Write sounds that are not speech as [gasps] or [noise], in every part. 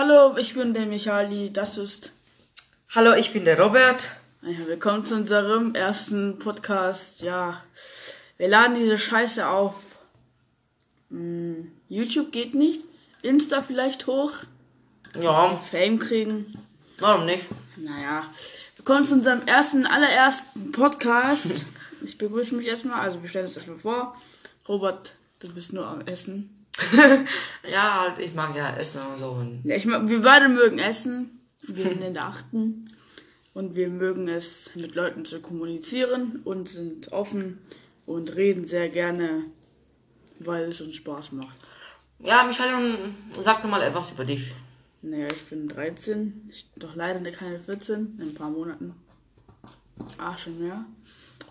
Hallo, ich bin der Michali, das ist. Hallo, ich bin der Robert. Ja, willkommen zu unserem ersten Podcast. Ja, wir laden diese Scheiße auf. Hm, YouTube geht nicht. Insta vielleicht hoch. Ja, Fame kriegen. warum nicht? Naja, willkommen zu unserem ersten, allerersten Podcast. Ich begrüße mich erstmal, also wir stellen uns erstmal vor. Robert, du bist nur am Essen. [laughs] Ja, halt, ich mag ja Essen und so. Und Ja, ich, wir beide mögen Essen. Wir sind in der achten. Und wir mögen es, mit Leuten zu kommunizieren und sind offen und reden sehr gerne, weil es uns Spaß macht. ja, Michael, sag doch mal etwas über dich. Naja, ich bin 13, ich, doch leider keine 14, in ein paar Monaten. Ah, schon mehr.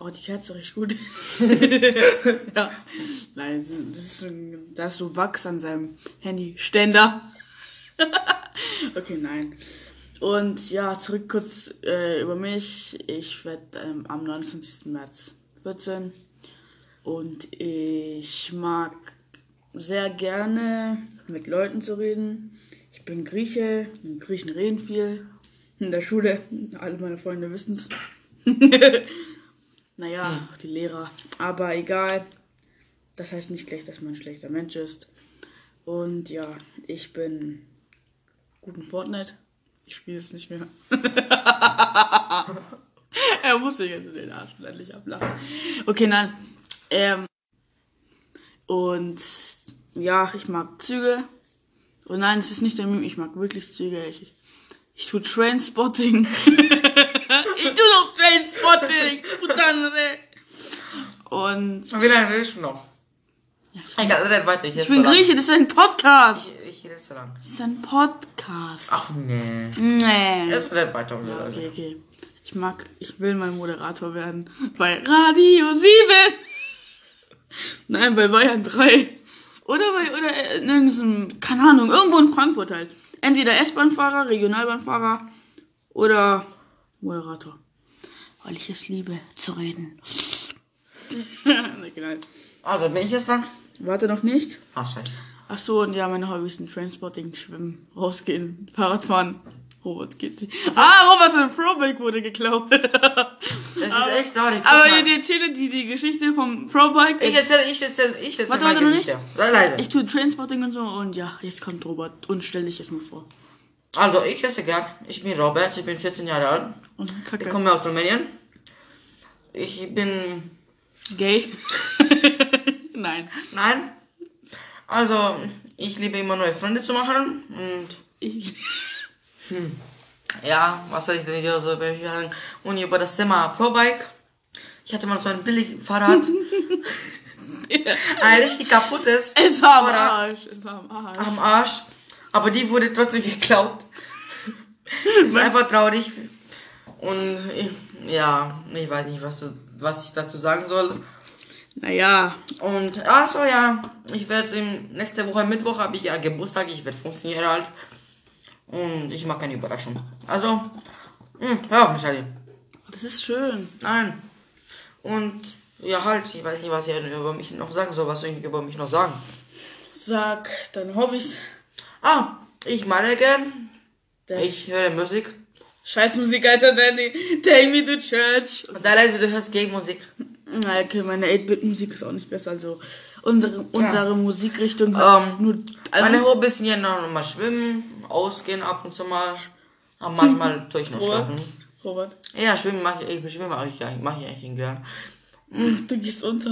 Oh, die Kerze riecht gut. [laughs] ja. Nein, das ist ein- da ist so Wachs an seinem Handyständer. [laughs] okay, nein. Und ja, zurück kurz äh, über mich. Ich werde ähm, am 29. März 14 und ich mag sehr gerne mit Leuten zu reden. Ich bin Grieche, und Griechen reden viel. In der Schule, alle meine Freunde wissen's. [laughs] naja, auch die Lehrer. Aber egal. Das heißt nicht gleich, dass man ein schlechter Mensch ist. Und ja, ich bin gut in Fortnite. Ich spiele es nicht mehr. [laughs] er muss sich jetzt in den Arsch endlich ablachen. Okay, nein. Ähm, und ja, ich mag Züge. Und nein, es ist nicht der Meme, ich mag wirklich Züge. Ich, ich tue Trainspotting. [laughs] ich tue doch Trainspotting. Putanre. Und Wie lange redest du noch? Ja, Egal, red weiter. Ich, ich bin Grieche, das ist ein Podcast. Ich, ich rede zu lang. Das ist ein Podcast. Ach nee. Nee. Jetzt red weiter. Ja, okay, okay. Ich mag, ich will mal Moderator werden. Bei Radio 7. [laughs] Nein, bei Bayern 3. Oder bei, oder in irgendeinem, keine Ahnung, irgendwo in Frankfurt halt. Entweder S-Bahn-Fahrer, Regionalbahnfahrer oder Moderator. Weil ich es liebe, zu reden. [laughs] nein. Also, bin ich jetzt dran? Warte noch nicht. Ach, scheiße. Ach so, und ja, meine Hobbys sind Trainspotting, Schwimmen, Rausgehen, Fahrradfahren. Robert geht. Ah, Robert, sein Pro-Bike wurde geklaut. Es ist echt traurig. Aber mal. ich erzähle die, die Geschichte vom Pro-Bike. Ich erzähle, ich erzähle, ich erzähle Warte, warte, noch. Sei leise. Ich tue Trainspotting und so und ja, jetzt kommt Robert und stell dich erstmal vor. Also, ich esse gerade. Ich bin Robert, ich bin 14 Jahre alt. Ich Kacke. komme aus Rumänien. Ich bin Gay? [laughs] Nein. Nein. Also, ich liebe immer neue Freunde zu machen. Und Ich. ja, was soll ich denn hier so sagen? Und über das Thema Pro-Bike. Ich hatte mal so ein billig Fahrrad. [laughs] ein richtig kaputtes Es war am Arsch. Es war am Arsch. am Arsch. Aber die wurde trotzdem geklaut. [laughs] ist einfach traurig. Und ich, ja, ich weiß nicht, was, du, was ich dazu sagen soll. Naja, Und ach so ja, ich werde nächste Woche Mittwoch habe ich ja Geburtstag, ich werde 15 Jahre alt. Und ich mache keine Überraschung. Also, mh, hör auf, Michael. das ist schön. Nein. Und ja halt, ich weiß nicht, was ich über mich noch sagen soll. Was soll ich über mich noch sagen? Sag deine Hobbys. Ah, ich male gern. Das Ich höre Musik. Scheißmusik, Alter, Danny. Take me to church. Sei leise, du hörst Gay-Musik. Na, okay, meine 8-Bit-Musik ist auch nicht besser. Also, unsere, unsere Musikrichtung hat Ähm, nur Meine. Hobbys sind ja noch mal schwimmen, ausgehen ab und zu mal. Aber manchmal [laughs] tue ich noch Robert? schlafen. Robert, Ja, schwimmen mache ich, ich schwimmen mache ich, ja- mache ich eigentlich gern. du gehst unter.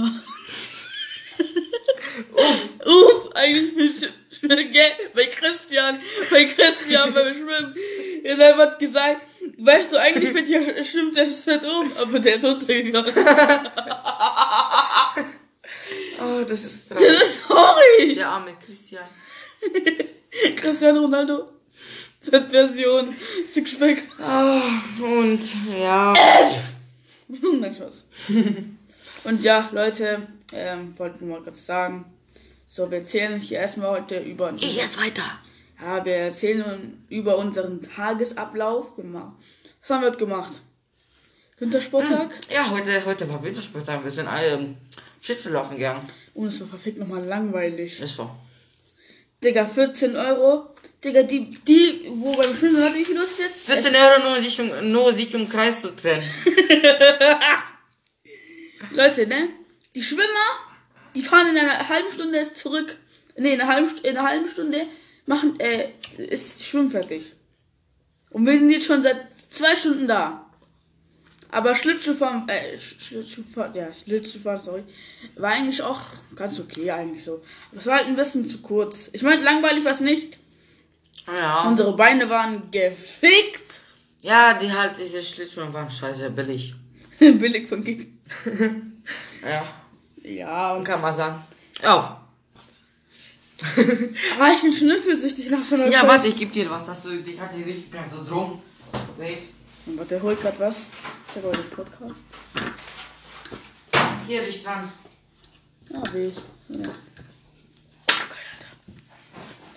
Uff, eigentlich gell, bei Christian, bei Christian beim Schwimmen. Jetzt hat gesagt, weißt du, eigentlich mit dir schwimmt der fett um, aber der ist untergegangen. [laughs] Oh, das ist Das ist traurig. Der arme Christian. [laughs] Cristiano Ronaldo. Fettversion, Stück Speck. Ah, und ja. [laughs] Nein, Spaß. Und ja, Leute, ähm, wollten wir mal kurz sagen. So, wir erzählen hier erstmal heute über. Ich jetzt weiter. Ja, wir erzählen über unseren Tagesablauf. Was haben wir heute gemacht? Wintersporttag. Ja, heute, heute war Wintersporttag. Wir sind alle ähm, Schlittschuh laufen gegangen. Und es war verfickt nochmal langweilig. Ist so. Digga, 14 Euro Digga, die, die, wo beim Schwimmen, viel ist es jetzt? 14 Euro nur sich, um, nur sich um Kreis zu trennen. [laughs] Leute, ne? Die Schwimmer, die fahren in einer halben Stunde erst zurück. Ne, in einer halben, in einer halben Stunde machen, äh, ist Schwimmen fertig. Und wir sind jetzt schon seit zwei Stunden da. Aber Schlittschuhfahren, äh, Sch- Schlittschuhfahren, ja, Schlittschuhfahren, sorry, war eigentlich auch ganz okay eigentlich so. Aber es war halt ein bisschen zu kurz. Ich meine, langweilig war es nicht. Ja. Unsere Beine waren gefickt. Ja, die halt, diese Schlittschuhe waren scheiße billig. [laughs] Billig von Kick. [laughs] Ja. Ja, und Kann man sagen. Auf. [laughs] Ah, ich bin schnüffelsüchtig nach so einer Ja, Scheiß- warte, ich geb dir was, dass du die ganze richtig ganz so drum. Wait. Und warte, der holt grad was. Ich habe heute Podcast. Hier, dich dran. Ja, will ich. Ja.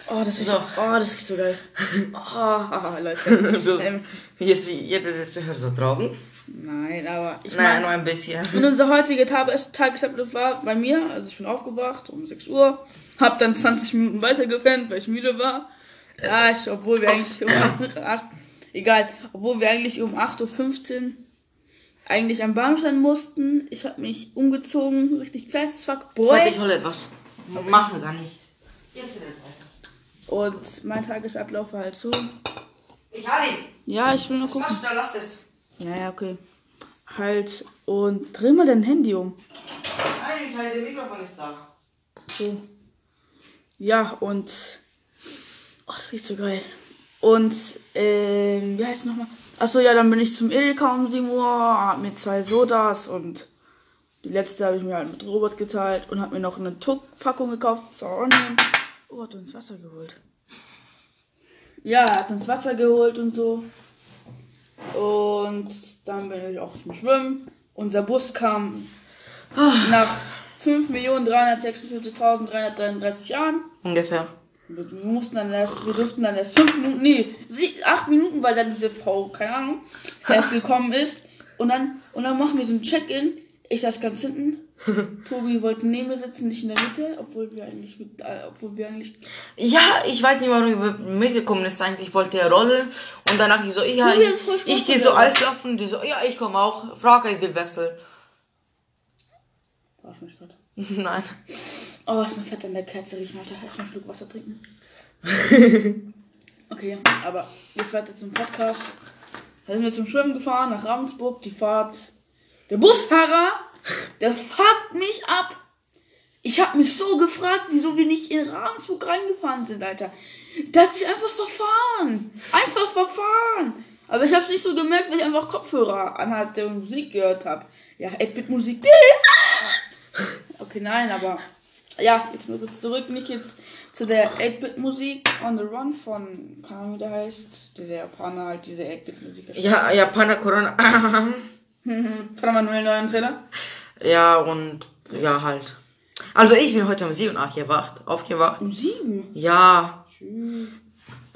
Oh, das riecht So. oh, das riecht so geil. Oh, [laughs] Leute. [laughs] Ähm, jetzt, jetzt das zu hören, so Drogen? Nein, aber ich Nein, nur ein bisschen. und unser heutiger Tages Tagesablauf war bei mir, also ich bin aufgewacht um 6 Uhr, hab dann 20 Minuten weitergepennt, weil ich müde war. Ja, ich, obwohl wir eigentlich um 8, egal, obwohl wir eigentlich um 8.15 Uhr eigentlich am Bahnhof sein mussten. Ich habe mich umgezogen, richtig fest, fuck boy. Warte, ich hole etwas. Mach mir gar nicht. Jetzt ist weiter. Und mein Tagesablauf war halt so. Ich halte ihn. Ja, ich will nur Was gucken. machst du da? Lass es. Ja, ja, okay. Halt. Und dreh mal dein Handy um. Nein, ich halte, der Mikrofon ist da. So. Ja, und. Oh, das riecht so geil. Und, ähm, wie heißt es nochmal? Achso, ja, dann bin ich zum Edeka um 7 Uhr, hab mir zwei Sodas und die letzte habe ich mir halt mit Robert geteilt und hab mir noch eine Tuck-Packung gekauft, Sour Onion. Oh, hat uns Wasser geholt. Ja, er hat uns Wasser geholt und so. Und dann bin ich auch zum Schwimmen. Unser Bus kam nach 5.346.333 Jahren. Ungefähr. Wir mussten dann erst, wir durften dann erst fünf Minuten, nee, sie, acht Minuten, weil dann diese Frau, keine Ahnung, erst gekommen ist. Und dann, und dann machen wir so ein Check-in. Ich saß ganz hinten. [laughs] Tobi wollte neben mir sitzen, nicht in der Mitte, obwohl wir eigentlich mit, äh, obwohl wir eigentlich. Ja, ich weiß nicht, warum du mitgekommen ist. Eigentlich wollte er rollen und danach ich so, ja, Tobi ich, Spaß ich gehe so. Eislaufen. Die so, ja, ich komme auch. Frag, ich will wechseln. Verarsch mich grad. [laughs] Nein. Oh, ist mir fett an der Kerze riechen, Alter. Erstmal einen Schluck Wasser trinken. [laughs] Okay, aber jetzt weiter zum Podcast. Da sind wir zum Schwimmen gefahren nach Ravensburg. Die Fahrt. Der Busfahrer, der fuckt mich ab. Ich hab mich so gefragt, wieso wir nicht in Ravensburg reingefahren sind, Alter. Der hat sich einfach verfahren. Einfach verfahren. Aber ich hab's nicht so gemerkt, weil ich einfach Kopfhörer anhatte und Musik gehört hab. Ja, 8-Bit-Musik. [laughs] Okay, nein, aber ja, jetzt mal kurz zurück, nicht jetzt zu der 8-Bit-Musik On the Run von, keine Ahnung, wie der heißt, der Japaner halt diese 8-Bit-Musik. Ja, Japaner Corona. [laughs] [laughs] Manuel neuen Trailer. ja, und ja, halt. Also ich bin heute um 7 Uhr aufgewacht. Aufgewacht. Um sieben. Ja.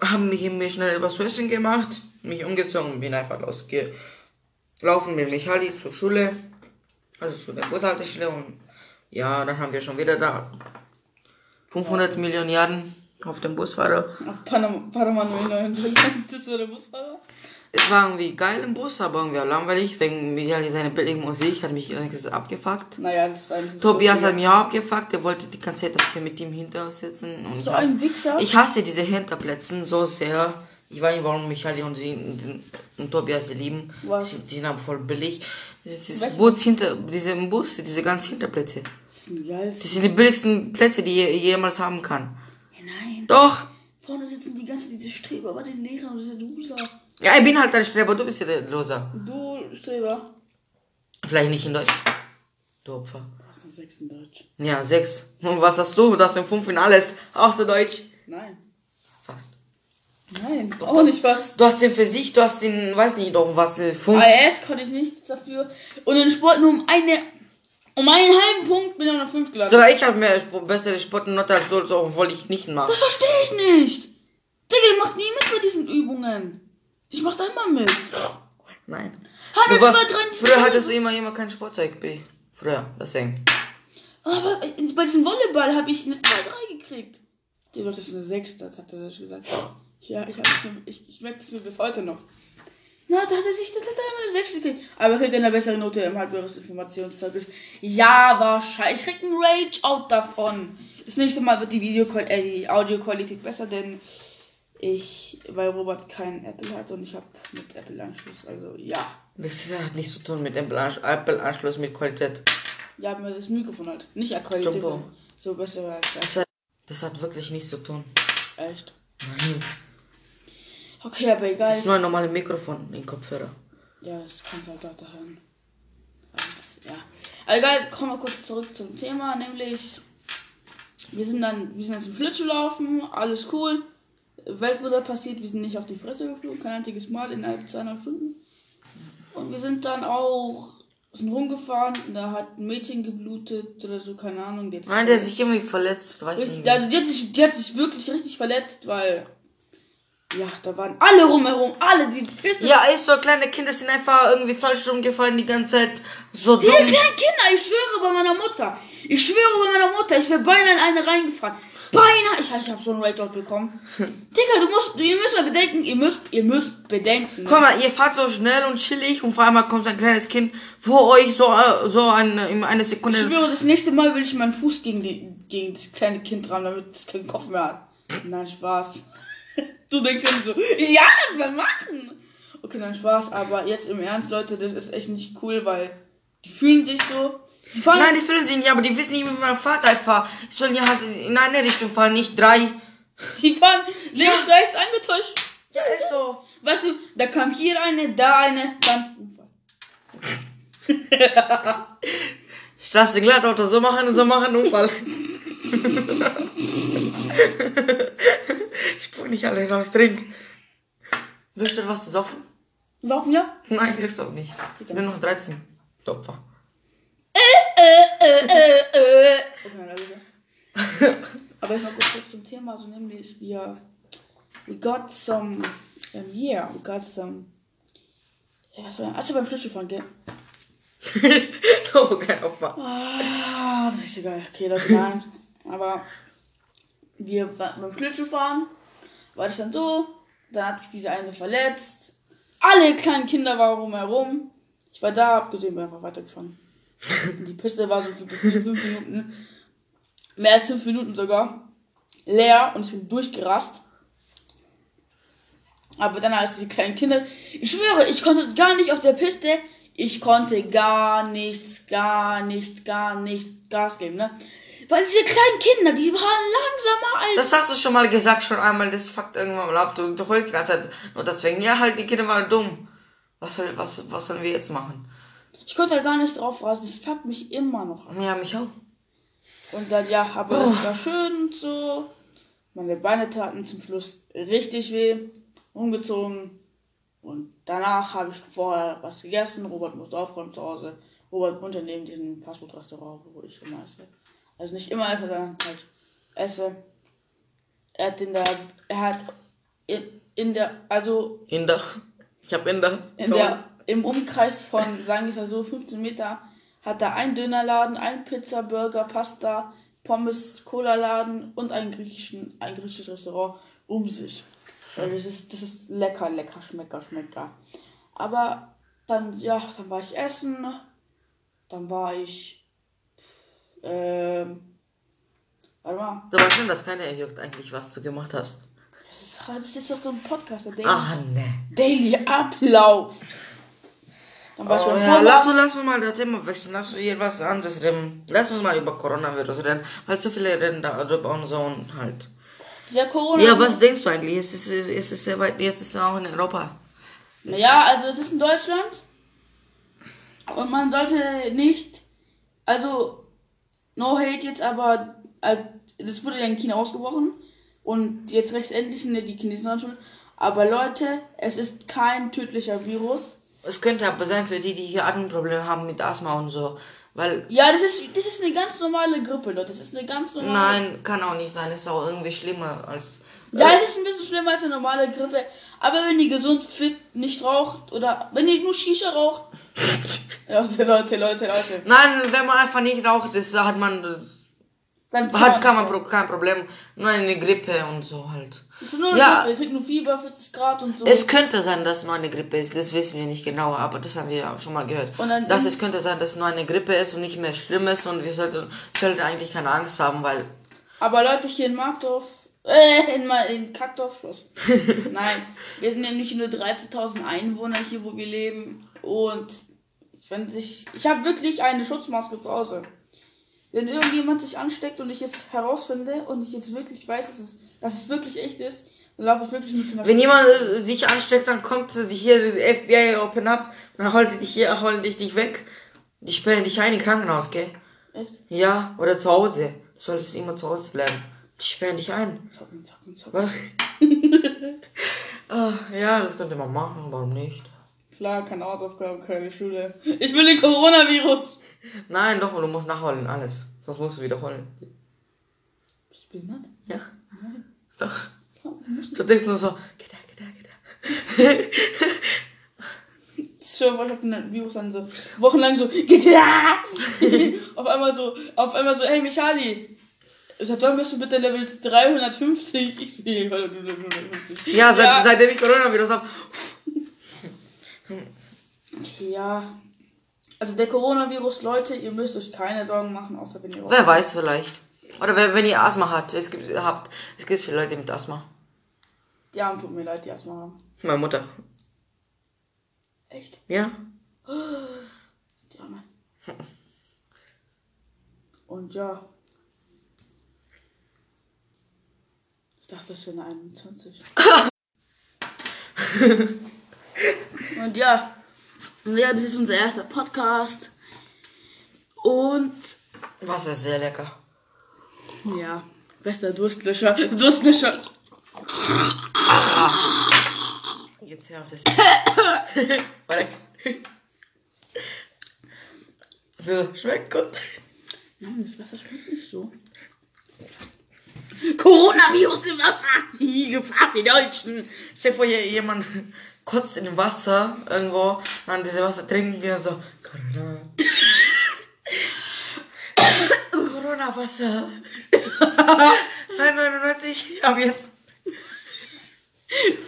Haben mich mir schnell was zu essen gemacht, mich umgezogen und bin einfach losgelaufen mit Michali zur Schule. Also zu der Bushaltestelle und ja, dann haben wir schon wieder da 500 Millionen Jahren auf dem Busfahrer. Auf Panama, neuen Trailer. Das war der Busfahrer. Es war irgendwie geil im Bus, aber irgendwie auch langweilig, wegen Michali seine billige Musik hat mich irgendwie abgefuckt. Naja, das war ein Tobias hat mich auch abgefuckt, der wollte die ganze Zeit, dass ich mit ihm hinter sitzen. Und So ich ein hasse, Wichser. Ich hasse diese Hinterplätzen so sehr. Ich weiß nicht, warum Michael und sie und, Tobias sie lieben. Was? Sie, die sind aber voll billig. Dieses? Bus hinter, diese Bus, diese ganzen Hinterplätze. Das sind die geilsten. Das sind die billigsten Plätze, die je, jemals haben kann. Ja, nein. Doch! Vorne sitzen die ganze diese Streber, aber den Lehrer und diese Loser. Ja, ich bin halt ein Streber, du bist ja der Loser. Du Streber. Vielleicht nicht in Deutsch. Du Opfer. Du hast nur sechs in Deutsch. Ja, sechs. Und was hast du? Du hast in fünf in alles. Außer Deutsch. Nein. Fast. Nein, auch nicht was. Du hast den Physik, du hast den, weiß nicht doch was, fünf. AS konnte ich nichts dafür. Und in Sport nur um eine. Um einen halben Punkt bin ich auf einer 5 gelandet. Sogar ich habe mehr bessere Sportnote als du, so, obwohl ich nicht mache. Das verstehe ich nicht. Digga, ihr macht nie mit bei diesen Übungen. Ich mach da immer mit. Nein. Halbe war- zwei, drei, Früher hattest du immer, immer kein Sportzeug. Bi. Früher, deswegen. Aber bei diesem Volleyball habe ich eine 2-3 gekriegt. Die Leute ist eine 6, das hat er schon gesagt. Ja, ich, hab, ich, ich merke es mir bis heute noch. Na, da hat er sich, das hat er immer eine 6 gekriegt. Aber er kriegt eine bessere Note im halbjähriges Informationszeugnis. Ja, wahrscheinlich. Ich krieg einen Rage-Out davon. Das nächste Mal wird die Video äh, die Audioqualität besser, denn ich, weil Robert keinen Apple hat und ich habe mit Apple Anschluss, also ja. Das hat nichts zu tun mit Apple Anschluss mit Qualität. Ja, aber das Mikrofon halt. Nicht Qualität, so, so besser als das. Hat, das hat wirklich nichts zu tun. Echt? Nein. Okay, aber egal. Das ist nur ein normales Mikrofon in Kopfhörer. Ja, das kannst du halt Leute hören. Also, ja. Aber egal, kommen wir kurz zurück zum Thema, nämlich wir sind dann, wir sind dann zum Schlittschuhlaufen, alles cool. Weltwunder passiert, wir sind nicht auf die Fresse geflogen, kein einziges Mal innerhalb zweieinhalb Stunden. Und wir sind dann auch sind rumgefahren und da hat ein Mädchen geblutet oder so, keine Ahnung. Nein, der hat sich irgendwie verletzt, weiß richtig, nicht. Also die hat, sich, die hat sich wirklich richtig verletzt, weil ja, da waren alle rumherum, alle, die Pisten. Ja, ist so, kleine Kinder sind einfach irgendwie falsch rumgefallen die ganze Zeit. So Diese dumm. kleinen Kinder, ich schwöre bei meiner Mutter. Ich schwöre bei meiner Mutter, ich wäre beinahe in eine reingefahren. Beinahe, ich, ich habe so einen Rage bekommen. [laughs] Digga, du musst, ihr müsst mal bedenken, ihr müsst, ihr müsst bedenken. Guck mal, ihr fahrt so schnell und chillig und vor einmal kommt so ein kleines Kind vor euch so, äh, so eine, in eine Sekunde. Ich schwöre, das nächste Mal will ich meinen Fuß gegen, die, gegen das kleine Kind dran, damit es keinen Kopf mehr hat. Nein, Spaß. Du denkst ja so, ja, lass mal machen. Okay, nein, Spaß, aber jetzt im Ernst, Leute, das ist echt nicht cool, weil die fühlen sich so. Die fahren Nein, die fühlen sich nicht, aber die wissen nicht, wie man Fahrt einfach. Die sollen ja halt in eine Richtung fahren, nicht drei. Die fahren links, ja. rechts angetäuscht. Ja, ist so. Weißt du, da kam hier eine, da eine, dann Unfall. Straße glatt, Auto so machen, so machen, Unfall. [laughs] ich nicht alle raus, trink. Willst du was zu saufen? Saufen, ja? Nein, kriegst du auch nicht. Ich bin noch 13. Opfer. Äh, äh, äh, äh, äh. Okay, Aber ich mal kurz zurück zum Thema, so nämlich wir, we got some, um, yeah, we got some, was war Also beim Schlittschuhfahren, gell? oh, kein Opfer. Ah, das ist so geil. Okay, Leute, nein. Aber wir beim Schlittschuhfahren war das dann so, dann hat sich diese eine verletzt. Alle kleinen Kinder waren rumherum. Ich war da, hab gesehen, bin einfach weitergefahren. [laughs] die Piste war so für fünf Minuten, mehr als fünf Minuten sogar, leer und ich bin durchgerast. Aber dann als die kleinen Kinder, ich schwöre, ich konnte gar nicht auf der Piste, ich konnte gar nichts, gar nicht, gar nicht Gas geben, ne? Weil diese kleinen Kinder, die waren langsamer als. Das hast du schon mal gesagt, schon einmal, das fuckt irgendwann mal ab. Du, du holst die ganze Zeit nur deswegen. Ja, halt, die Kinder waren dumm. Was, soll, was, was sollen wir jetzt machen? Ich konnte halt gar nicht drauf rasen. Das fuckt mich immer noch an. Ja, mich auch. Und dann, ja, aber oh. es war schön und so. Meine Beine taten zum Schluss richtig weh. Umgezogen. Und danach habe ich vorher was gegessen. Robert musste aufräumen zu Hause. Robert wohnte neben diesem Fastfood-Restaurant, wo ich immer esse. Also nicht immer esse, sondern halt esse. Er hat in der, er hat in, in der, also. In der, ich hab in der. In der, im Umkreis von, sagen wir mal so, 15 Meter, hat er einen Dönerladen, einen Pizza, Burger, Pasta, Pommes, Cola-Laden und einen griechischen, ein griechisches Restaurant um sich. Also das ist, das ist lecker, lecker, schmecker, schmecker. Aber dann, ja, dann war ich essen. Dann war ich ähm. Warte mal. Du weißt schon, dass keiner juckt eigentlich, was du gemacht hast. Das ist, das ist doch so ein Podcast, der Daily, Ach, ne. Daily Ablauf. Dann war oh, ja, lass, uns, lass uns mal das Thema wechseln. Lass uns hier was anderes reden. Lass uns mal über Coronavirus reden. Weil so viele reden darüber und so und halt. Ja, Corona. Ja, was denkst du eigentlich? Es ist, es ist sehr weit, jetzt ist es auch in Europa. Ja, also es ist in Deutschland. Und man sollte nicht, also No Hate jetzt aber, das wurde ja in China ausgebrochen und jetzt recht endlich sind ja die Chinesen dran schuld. Aber Leute, es ist kein tödlicher Virus. Es könnte aber sein für die, die hier Atemprobleme haben mit Asthma und so. Weil. Ja, das ist, das ist eine ganz normale Grippe, Leute. Das ist eine ganz normale. Nein, kann auch nicht sein. ist auch irgendwie schlimmer als. Ja, es ist ein bisschen schlimmer als eine normale Grippe. Aber wenn die gesund, fit, nicht raucht oder wenn die nur Shisha raucht. [laughs] Leute, Leute, Leute, Leute. Nein, wenn man einfach nicht raucht, ist, hat man Dann Hat kann man pro- kein Problem. Nur eine Grippe und so halt. Das ist nur Ja. ja. Ich krieg nur Fieber, 40 Grad und so. Es könnte sein, dass es nur eine Grippe ist. Das wissen wir nicht genau, aber das haben wir ja auch schon mal gehört. Und dann- dass es könnte sein, dass es nur eine Grippe ist und nicht mehr schlimm ist und wir sollten, sollten eigentlich keine Angst haben, weil Aber Leute hier in Markdorf, äh, in, Ma- in Kackdorf, Schluss. [laughs] Nein, wir sind ja nicht nur 13.000 Einwohner hier, wo wir leben. Und wenn sich, ich habe wirklich eine Schutzmaske zu Hause. Wenn irgendjemand sich ansteckt und ich es herausfinde und ich jetzt wirklich weiß, dass es, dass es wirklich echt ist, dann laufe ich wirklich mit einer wenn jemand sich ansteckt, dann kommt sich hier die FBI Open Up und dann holt dich hier, holen dich dich weg. Die sperren dich ein in Krankenhaus, gell? Echt? Ja, oder zu Hause. Du solltest immer zu Hause bleiben. Die sperren dich ein. Zocken, zocken, zocken. [laughs] Ah, ja, das könnte man machen, warum nicht? Klar, keine Hausaufgaben, keine Schule. Ich will den Coronavirus. Nein, doch, du musst nachholen, alles. Sonst musst du wiederholen. Bist du behindert? Ja. Nein. Doch. Du denkst nur so, geht da, geht da, geht da. [laughs] Schon, ich hab den Virus dann so wochenlang so GTA. [laughs] auf einmal so, auf einmal so, hey Michali. Wann bist du bitte Level 350? Ich sehe 350. Ja, seit, seitdem ich Coronavirus habe. Ja. Also der Coronavirus, Leute, ihr müsst euch keine Sorgen machen, außer wenn ihr Wer weiß vielleicht. Oder wer, wenn ihr Asthma habt. Es gibt, habt. Es gibt viele Leute mit Asthma. Die Armen tut mir leid, die erstmal haben. Meine Mutter. Echt? Ja? [gasps] Die Arme. Und ja. Ich dachte, das wäre eine 21. [laughs] Und ja. Und ja, das ist unser erster Podcast. Und Wasser ist sehr lecker. ja, bester Durstlöscher. Durstlöscher. Jetzt hör auf das. [laughs] Warte. So, schmeckt gut. Nein, das Wasser schmeckt nicht so. Coronavirus im Wasser! Die Gefahr für die Deutschen! Stell dir vor, hier jemand kotzt in dem Wasser irgendwo, dann diese Wasser trinken wir so. Corona. [coughs] Corona-Wasser. 9,99. Aber jetzt.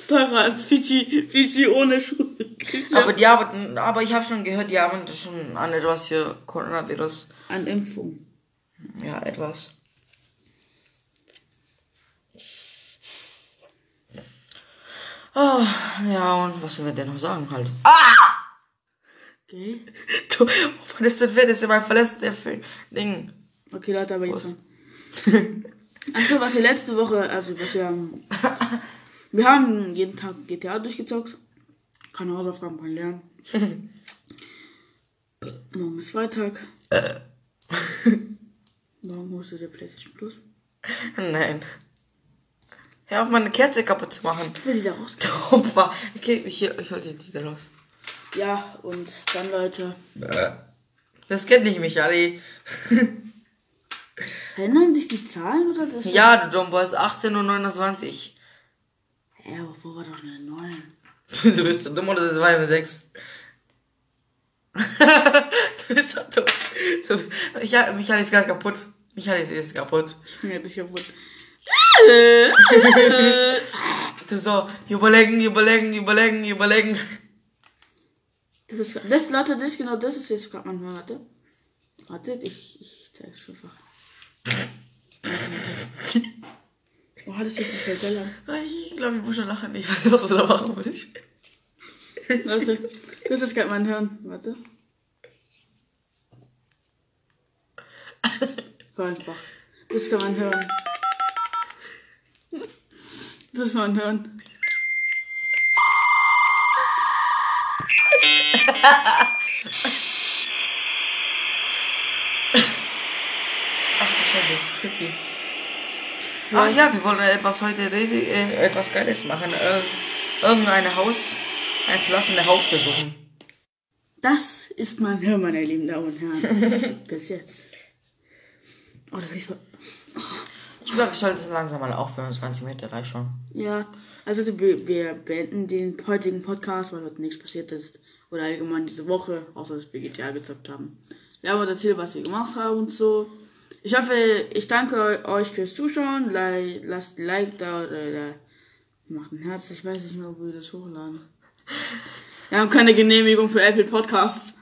Teurer als Fidschi, Fidschi ohne Schuhe. Aber die arbeiten, aber ich habe schon gehört, die haben schon an etwas für Coronavirus. An Impfung. Ja, etwas. Oh, ja, und was sollen wir denn noch sagen halt? Okay. [laughs] Du, wovon ist das wird, ist immer verlässt der Film- Ding. Okay, Leute, aber jetzt. Achso, was wir letzte Woche, also was wir haben. Wir haben jeden Tag GTA durchgezockt. Keine Hausaufgaben, kein Lernen. [laughs] Morgen ist Freitag. Morgen holst du dir PlayStation Plus. Nein. Hör auf, meine Kerze kaputt zu machen. Ich will die da. Opa. Okay, ich, ich hol die die da los. Ja, und dann, Leute. Das kennt nicht mich, Ali. [laughs] Ändern sich die Zahlen oder das? Ja, du Dummboy, 18 und 29. Ja, aber wo war doch eine 9? [laughs] Du bist so dumm oder das war eine 6? [laughs] du bist so dumm. Du, Michael, Michael ist gerade kaputt. Michael ist, ist kaputt. Ich bin ja nicht kaputt. Du [laughs] so, überlegen, überlegen, überlegen, überlegen. Das ist, das, Leute, das ist genau das ist jetzt gerade manchmal, warte. Warte, ich, ich zeig's einfach. Hattest du jetzt das Feld lang? Ich glaube, ich muss schon lachen. Ich weiß, was du da machen willst. Warte, das ist gerade mein Hirn. Warte. Hör einfach. Das ist gerade mein Hirn. Das ist mein Hirn. Ach du Scheiße, das ist creepy. Ach ja, wir wollen etwas heute äh, etwas Geiles machen. Äh, irgendein Haus, ein verlassenes Haus besuchen. Das ist mein Hirn, meine lieben Damen und Herren. [laughs] Bis jetzt. Oh, das riecht glaube, ich sollte langsam mal aufhören. 20 Meter reicht schon. Ja, also wir, wir beenden den heutigen Podcast, weil heute nichts passiert ist. Oder allgemein diese Woche, außer dass wir GTA gezockt haben. Wir haben uns erzählt, was wir gemacht haben und so. Ich hoffe, ich danke euch fürs Zuschauen. Lasst ein Like da oder macht ein Herz. Ich weiß nicht mehr, ob wir das hochladen. Wir haben keine Genehmigung für Apple Podcasts.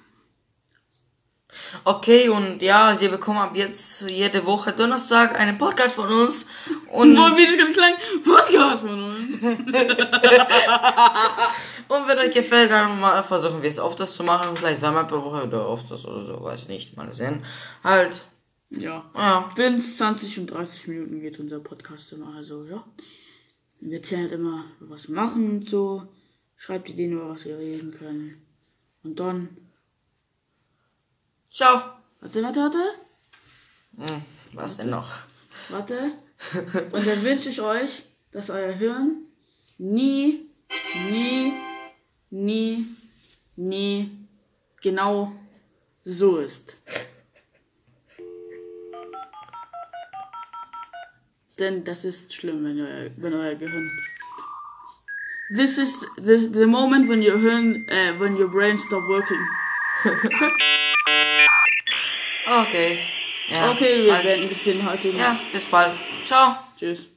Okay, und ja, sie bekommen ab jetzt jede Woche Donnerstag einen Podcast von uns. Und, wie das gerade klang. Podcast von uns. [laughs] und wenn euch gefällt, dann versuchen wir es öfters zu machen. Vielleicht zweimal pro Woche oder öfters oder so, weiß nicht. Mal sehen. Halt, Ja. ja. Bis 20 und 30 Minuten geht unser Podcast immer. Also, ja. Wir erzählen halt immer, was wir machen und so. Schreibt Ideen, über was wir reden können. Und dann. Ciao. Warte, warte, warte. Hm, was denn noch? Warte. Und dann wünsche ich euch, dass euer Hirn nie, nie, nie, nie genau so ist. Denn das ist schlimm, wenn euer, wenn euer Gehirn. This is the, the moment when your Hirn, uh, when your brain stop working. [laughs] Okay. Ja, Okay, wir beenden das den heutigen. Ja, bis bald. Ciao. Tschüss.